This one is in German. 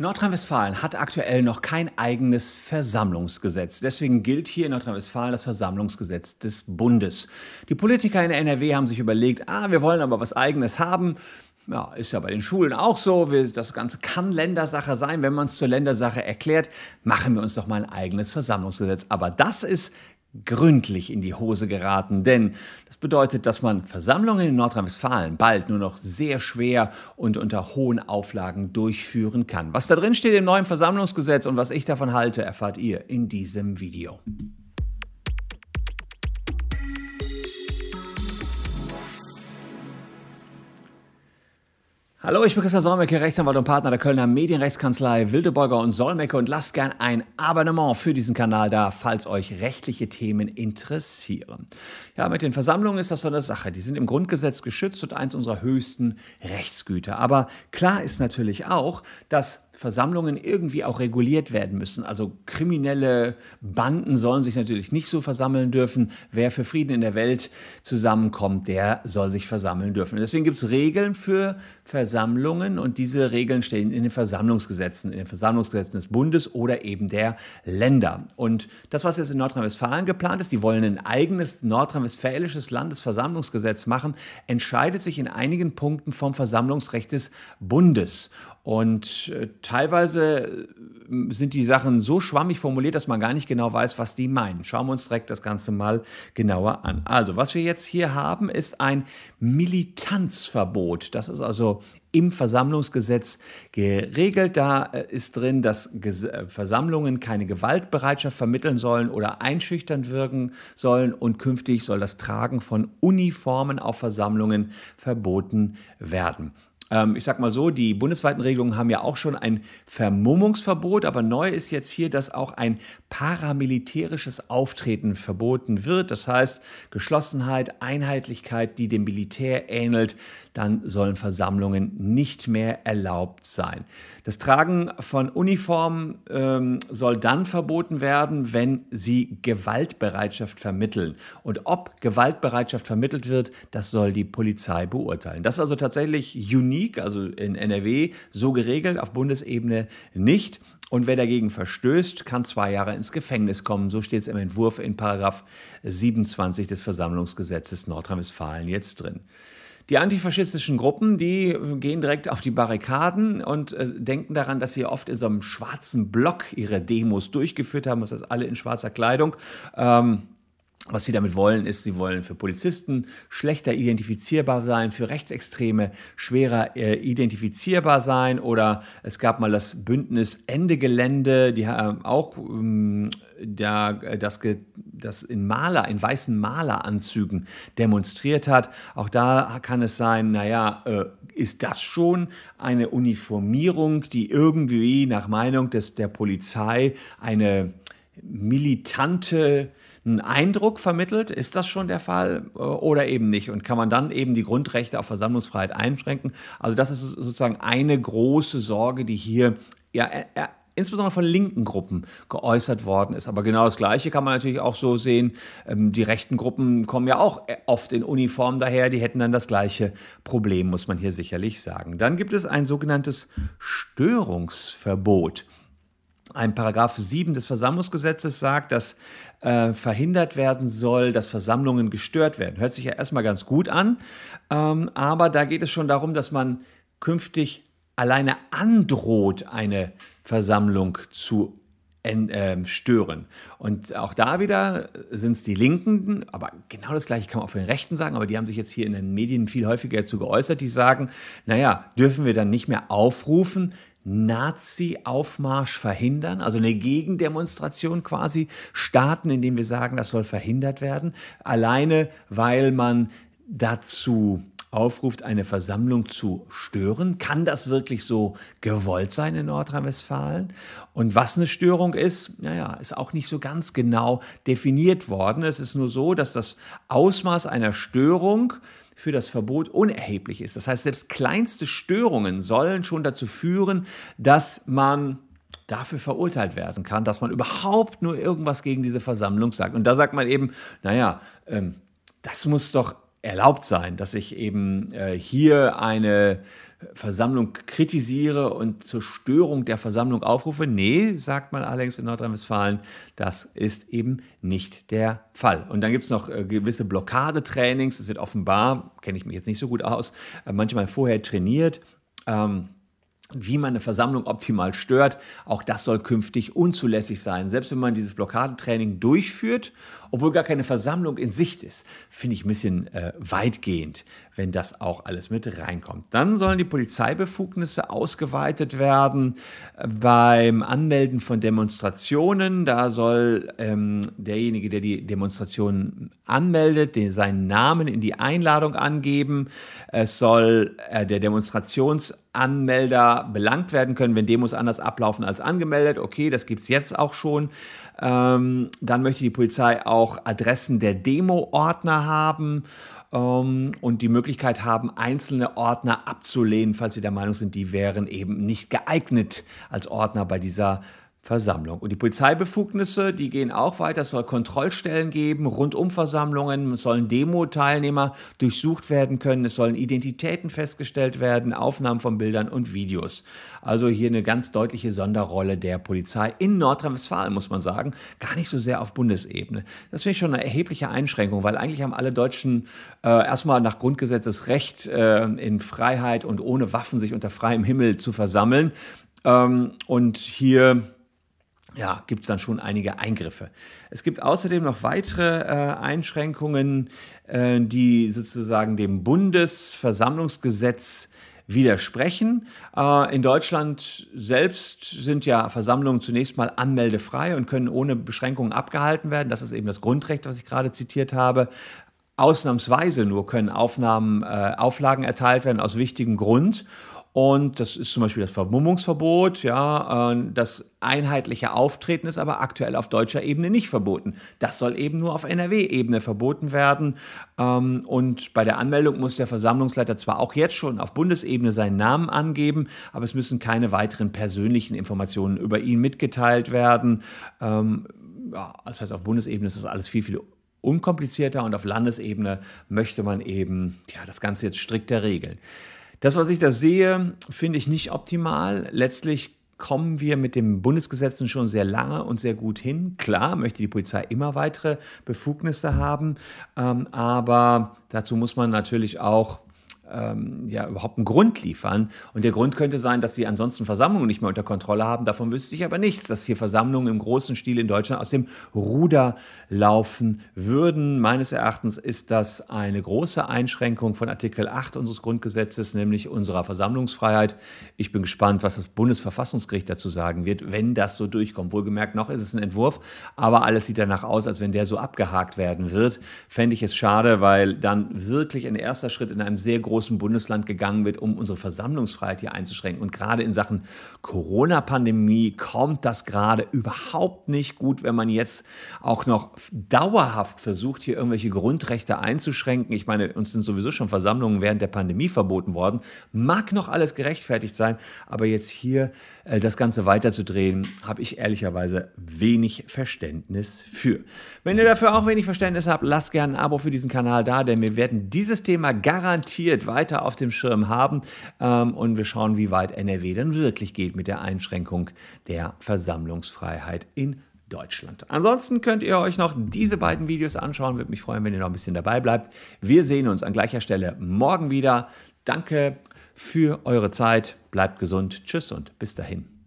Nordrhein-Westfalen hat aktuell noch kein eigenes Versammlungsgesetz. Deswegen gilt hier in Nordrhein-Westfalen das Versammlungsgesetz des Bundes. Die Politiker in NRW haben sich überlegt, ah, wir wollen aber was eigenes haben. Ja, ist ja bei den Schulen auch so. Das Ganze kann Ländersache sein. Wenn man es zur Ländersache erklärt, machen wir uns doch mal ein eigenes Versammlungsgesetz. Aber das ist gründlich in die Hose geraten, denn das bedeutet, dass man Versammlungen in Nordrhein-Westfalen bald nur noch sehr schwer und unter hohen Auflagen durchführen kann. Was da drin steht im neuen Versammlungsgesetz und was ich davon halte, erfahrt ihr in diesem Video. Hallo, ich bin Christian Solmecke, Rechtsanwalt und Partner der Kölner Medienrechtskanzlei Wildeborger und Solmecke und lasst gern ein Abonnement für diesen Kanal da, falls euch rechtliche Themen interessieren. Ja, mit den Versammlungen ist das so eine Sache. Die sind im Grundgesetz geschützt und eins unserer höchsten Rechtsgüter. Aber klar ist natürlich auch, dass Versammlungen irgendwie auch reguliert werden müssen. Also kriminelle Banden sollen sich natürlich nicht so versammeln dürfen. Wer für Frieden in der Welt zusammenkommt, der soll sich versammeln dürfen. deswegen gibt es Regeln für Versammlungen und diese Regeln stehen in den Versammlungsgesetzen, in den Versammlungsgesetzen des Bundes oder eben der Länder. Und das, was jetzt in Nordrhein-Westfalen geplant ist, die wollen ein eigenes nordrhein-westfälisches Landesversammlungsgesetz machen, entscheidet sich in einigen Punkten vom Versammlungsrecht des Bundes. Und äh, teilweise äh, sind die Sachen so schwammig formuliert, dass man gar nicht genau weiß, was die meinen. Schauen wir uns direkt das Ganze mal genauer an. Also, was wir jetzt hier haben, ist ein Militanzverbot. Das ist also im Versammlungsgesetz geregelt. Da äh, ist drin, dass Versammlungen keine Gewaltbereitschaft vermitteln sollen oder einschüchtern wirken sollen und künftig soll das Tragen von Uniformen auf Versammlungen verboten werden. Ähm, ich sag mal so, die bundesweiten Regelungen haben ja auch schon ein Vermummungsverbot, aber neu ist jetzt hier, dass auch ein paramilitärisches Auftreten verboten wird. Das heißt, Geschlossenheit, Einheitlichkeit, die dem Militär ähnelt, dann sollen Versammlungen nicht mehr erlaubt sein. Das Tragen von Uniformen ähm, soll dann verboten werden, wenn sie Gewaltbereitschaft vermitteln. Und ob Gewaltbereitschaft vermittelt wird, das soll die Polizei beurteilen. Das ist also tatsächlich unique unique, also in NRW, so geregelt, auf Bundesebene nicht. Und wer dagegen verstößt, kann zwei Jahre ins Gefängnis kommen. So steht es im Entwurf in Paragraph 27 des Versammlungsgesetzes Nordrhein-Westfalen jetzt drin. Die antifaschistischen Gruppen, die gehen direkt auf die Barrikaden und äh, denken daran, dass sie oft in so einem schwarzen Block ihre Demos durchgeführt haben, das heißt alle in schwarzer Kleidung. Ähm, was sie damit wollen, ist, sie wollen für Polizisten schlechter identifizierbar sein, für Rechtsextreme schwerer äh, identifizierbar sein. Oder es gab mal das Bündnis Ende Gelände, die haben auch ähm, da, das, das in Maler, in weißen Maleranzügen demonstriert hat. Auch da kann es sein, naja, äh, ist das schon eine Uniformierung, die irgendwie nach Meinung des, der Polizei eine militante einen Eindruck vermittelt? Ist das schon der Fall äh, oder eben nicht? Und kann man dann eben die Grundrechte auf Versammlungsfreiheit einschränken? Also das ist sozusagen eine große Sorge, die hier ja, äh, äh, insbesondere von linken Gruppen geäußert worden ist. Aber genau das Gleiche kann man natürlich auch so sehen. Ähm, die rechten Gruppen kommen ja auch oft in Uniform daher. Die hätten dann das gleiche Problem, muss man hier sicherlich sagen. Dann gibt es ein sogenanntes Störungsverbot. Ein Paragraph 7 des Versammlungsgesetzes sagt, dass äh, verhindert werden soll, dass Versammlungen gestört werden. Hört sich ja erstmal ganz gut an, ähm, aber da geht es schon darum, dass man künftig alleine androht, eine Versammlung zu stören. Und auch da wieder sind es die Linken, aber genau das gleiche kann man auch von den Rechten sagen, aber die haben sich jetzt hier in den Medien viel häufiger dazu geäußert, die sagen, naja, dürfen wir dann nicht mehr aufrufen, Nazi-Aufmarsch verhindern, also eine Gegendemonstration quasi starten, indem wir sagen, das soll verhindert werden, alleine weil man dazu aufruft, eine Versammlung zu stören. Kann das wirklich so gewollt sein in Nordrhein-Westfalen? Und was eine Störung ist, naja, ist auch nicht so ganz genau definiert worden. Es ist nur so, dass das Ausmaß einer Störung für das Verbot unerheblich ist. Das heißt, selbst kleinste Störungen sollen schon dazu führen, dass man dafür verurteilt werden kann, dass man überhaupt nur irgendwas gegen diese Versammlung sagt. Und da sagt man eben, naja, ähm, das muss doch erlaubt sein, dass ich eben äh, hier eine Versammlung kritisiere und zur Störung der Versammlung aufrufe. Nee, sagt man allerdings in Nordrhein-Westfalen, das ist eben nicht der Fall. Und dann gibt es noch äh, gewisse Blockadetrainings. Es wird offenbar, kenne ich mich jetzt nicht so gut aus, äh, manchmal vorher trainiert. Ähm, wie man eine Versammlung optimal stört. Auch das soll künftig unzulässig sein. Selbst wenn man dieses Blockadetraining durchführt, obwohl gar keine Versammlung in Sicht ist, finde ich ein bisschen äh, weitgehend, wenn das auch alles mit reinkommt. Dann sollen die Polizeibefugnisse ausgeweitet werden äh, beim Anmelden von Demonstrationen. Da soll ähm, derjenige, der die Demonstration anmeldet, den, seinen Namen in die Einladung angeben. Es soll äh, der Demonstrationsanmelder belangt werden können, wenn Demos anders ablaufen als angemeldet. Okay, das gibt es jetzt auch schon. Ähm, dann möchte die Polizei auch Adressen der Demo-Ordner haben ähm, und die Möglichkeit haben, einzelne Ordner abzulehnen, falls sie der Meinung sind, die wären eben nicht geeignet als Ordner bei dieser Versammlung. Und die Polizeibefugnisse, die gehen auch weiter. Es soll Kontrollstellen geben, Rundumversammlungen, es sollen Demo-Teilnehmer durchsucht werden können, es sollen Identitäten festgestellt werden, Aufnahmen von Bildern und Videos. Also hier eine ganz deutliche Sonderrolle der Polizei in Nordrhein-Westfalen, muss man sagen. Gar nicht so sehr auf Bundesebene. Das finde ich schon eine erhebliche Einschränkung, weil eigentlich haben alle Deutschen äh, erstmal nach Grundgesetz das Recht, äh, in Freiheit und ohne Waffen sich unter freiem Himmel zu versammeln. Ähm, und hier ja, gibt es dann schon einige Eingriffe. Es gibt außerdem noch weitere äh, Einschränkungen, äh, die sozusagen dem Bundesversammlungsgesetz widersprechen. Äh, in Deutschland selbst sind ja Versammlungen zunächst mal anmeldefrei und können ohne Beschränkungen abgehalten werden. Das ist eben das Grundrecht, was ich gerade zitiert habe. Ausnahmsweise nur können Aufnahmen, äh, Auflagen erteilt werden aus wichtigem Grund. Und das ist zum Beispiel das Vermummungsverbot. Ja, äh, das einheitliche Auftreten ist aber aktuell auf deutscher Ebene nicht verboten. Das soll eben nur auf NRW-Ebene verboten werden. Ähm, und bei der Anmeldung muss der Versammlungsleiter zwar auch jetzt schon auf Bundesebene seinen Namen angeben, aber es müssen keine weiteren persönlichen Informationen über ihn mitgeteilt werden. Ähm, das heißt, auf Bundesebene ist das alles viel, viel unkomplizierter und auf Landesebene möchte man eben ja, das Ganze jetzt strikter regeln. Das, was ich da sehe, finde ich nicht optimal. Letztlich kommen wir mit den Bundesgesetzen schon sehr lange und sehr gut hin. Klar möchte die Polizei immer weitere Befugnisse haben, ähm, aber dazu muss man natürlich auch ähm, ja überhaupt einen Grund liefern. Und der Grund könnte sein, dass sie ansonsten Versammlungen nicht mehr unter Kontrolle haben. Davon wüsste ich aber nichts, dass hier Versammlungen im großen Stil in Deutschland aus dem Ruder laufen würden. Meines Erachtens ist das eine große Einschränkung von Artikel 8 unseres Grundgesetzes, nämlich unserer Versammlungsfreiheit. Ich bin gespannt, was das Bundesverfassungsgericht dazu sagen wird, wenn das so durchkommt. Wohlgemerkt, noch ist es ein Entwurf, aber alles sieht danach aus, als wenn der so abgehakt werden wird. Fände ich es schade, weil dann wirklich ein erster Schritt in einem sehr großen großen Bundesland gegangen wird, um unsere Versammlungsfreiheit hier einzuschränken. Und gerade in Sachen Corona-Pandemie kommt das gerade überhaupt nicht gut, wenn man jetzt auch noch dauerhaft versucht, hier irgendwelche Grundrechte einzuschränken. Ich meine, uns sind sowieso schon Versammlungen während der Pandemie verboten worden. Mag noch alles gerechtfertigt sein, aber jetzt hier äh, das Ganze weiterzudrehen, habe ich ehrlicherweise wenig Verständnis für. Wenn ihr dafür auch wenig Verständnis habt, lasst gerne ein Abo für diesen Kanal da, denn wir werden dieses Thema garantiert weiter auf dem Schirm haben ähm, und wir schauen, wie weit NRW dann wirklich geht mit der Einschränkung der Versammlungsfreiheit in Deutschland. Ansonsten könnt ihr euch noch diese beiden Videos anschauen. Würde mich freuen, wenn ihr noch ein bisschen dabei bleibt. Wir sehen uns an gleicher Stelle morgen wieder. Danke für eure Zeit. Bleibt gesund. Tschüss und bis dahin.